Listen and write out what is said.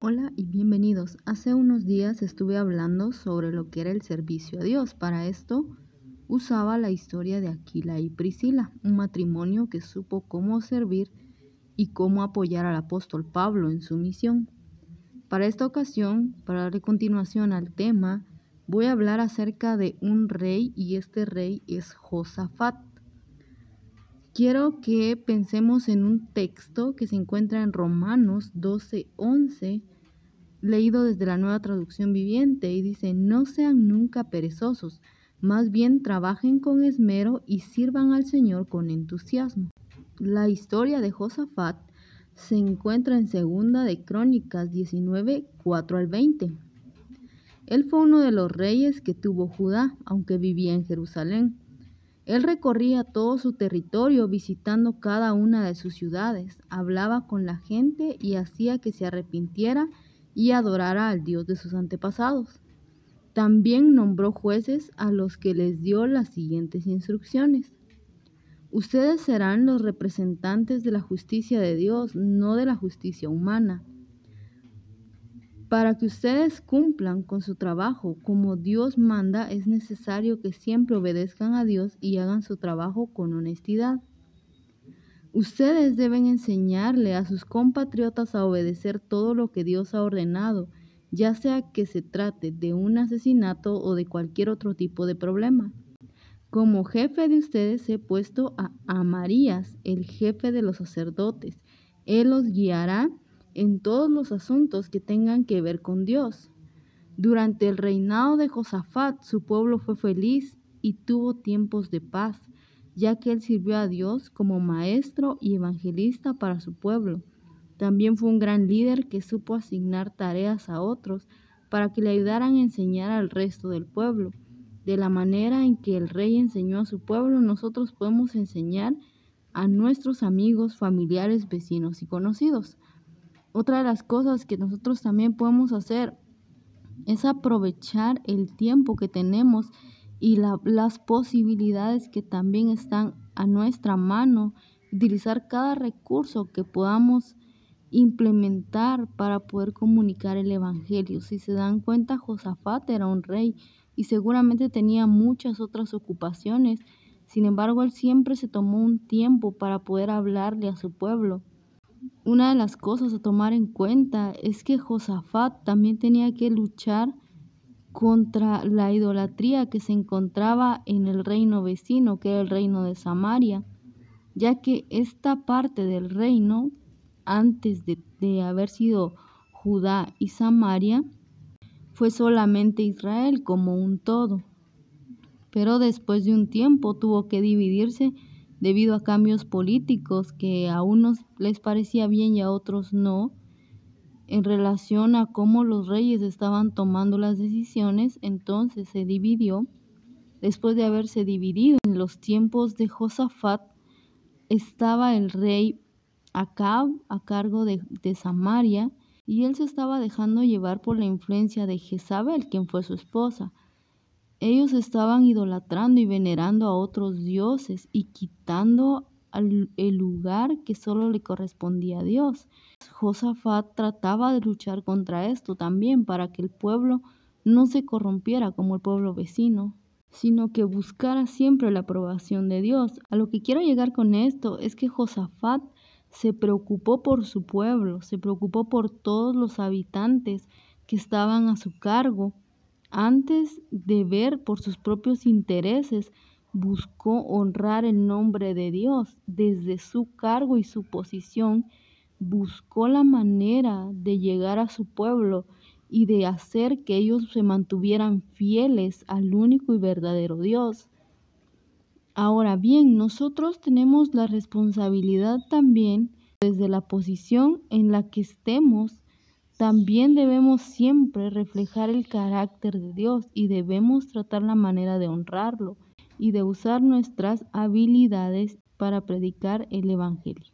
Hola y bienvenidos. Hace unos días estuve hablando sobre lo que era el servicio a Dios. Para esto usaba la historia de Aquila y Priscila, un matrimonio que supo cómo servir y cómo apoyar al apóstol Pablo en su misión. Para esta ocasión, para darle continuación al tema, voy a hablar acerca de un rey y este rey es Josafat. Quiero que pensemos en un texto que se encuentra en Romanos 12:11, leído desde la nueva traducción viviente, y dice, no sean nunca perezosos, más bien trabajen con esmero y sirvan al Señor con entusiasmo. La historia de Josafat se encuentra en segunda de Crónicas 19, 4 al 20. Él fue uno de los reyes que tuvo Judá, aunque vivía en Jerusalén. Él recorría todo su territorio visitando cada una de sus ciudades, hablaba con la gente y hacía que se arrepintiera y adorara al Dios de sus antepasados. También nombró jueces a los que les dio las siguientes instrucciones. Ustedes serán los representantes de la justicia de Dios, no de la justicia humana. Para que ustedes cumplan con su trabajo como Dios manda, es necesario que siempre obedezcan a Dios y hagan su trabajo con honestidad. Ustedes deben enseñarle a sus compatriotas a obedecer todo lo que Dios ha ordenado, ya sea que se trate de un asesinato o de cualquier otro tipo de problema. Como jefe de ustedes he puesto a Amarías, el jefe de los sacerdotes. Él los guiará en todos los asuntos que tengan que ver con Dios. Durante el reinado de Josafat, su pueblo fue feliz y tuvo tiempos de paz, ya que él sirvió a Dios como maestro y evangelista para su pueblo. También fue un gran líder que supo asignar tareas a otros para que le ayudaran a enseñar al resto del pueblo. De la manera en que el rey enseñó a su pueblo, nosotros podemos enseñar a nuestros amigos, familiares, vecinos y conocidos. Otra de las cosas que nosotros también podemos hacer es aprovechar el tiempo que tenemos y las posibilidades que también están a nuestra mano, utilizar cada recurso que podamos implementar para poder comunicar el Evangelio. Si se dan cuenta, Josafat era un rey y seguramente tenía muchas otras ocupaciones. Sin embargo, él siempre se tomó un tiempo para poder hablarle a su pueblo. Una de las cosas a tomar en cuenta es que Josafat también tenía que luchar contra la idolatría que se encontraba en el reino vecino, que era el reino de Samaria, ya que esta parte del reino, antes de, de haber sido Judá y Samaria, fue solamente Israel como un todo. Pero después de un tiempo tuvo que dividirse debido a cambios políticos que a unos les parecía bien y a otros no, en relación a cómo los reyes estaban tomando las decisiones, entonces se dividió. Después de haberse dividido en los tiempos de Josafat, estaba el rey Acab a cargo de, de Samaria y él se estaba dejando llevar por la influencia de Jezabel, quien fue su esposa. Ellos estaban idolatrando y venerando a otros dioses y quitando el lugar que solo le correspondía a Dios. Josafat trataba de luchar contra esto también para que el pueblo no se corrompiera como el pueblo vecino, sino que buscara siempre la aprobación de Dios. A lo que quiero llegar con esto es que Josafat se preocupó por su pueblo, se preocupó por todos los habitantes que estaban a su cargo antes de ver por sus propios intereses, buscó honrar el nombre de Dios desde su cargo y su posición, buscó la manera de llegar a su pueblo y de hacer que ellos se mantuvieran fieles al único y verdadero Dios. Ahora bien, nosotros tenemos la responsabilidad también desde la posición en la que estemos también debemos siempre reflejar el carácter de Dios y debemos tratar la manera de honrarlo y de usar nuestras habilidades para predicar el Evangelio.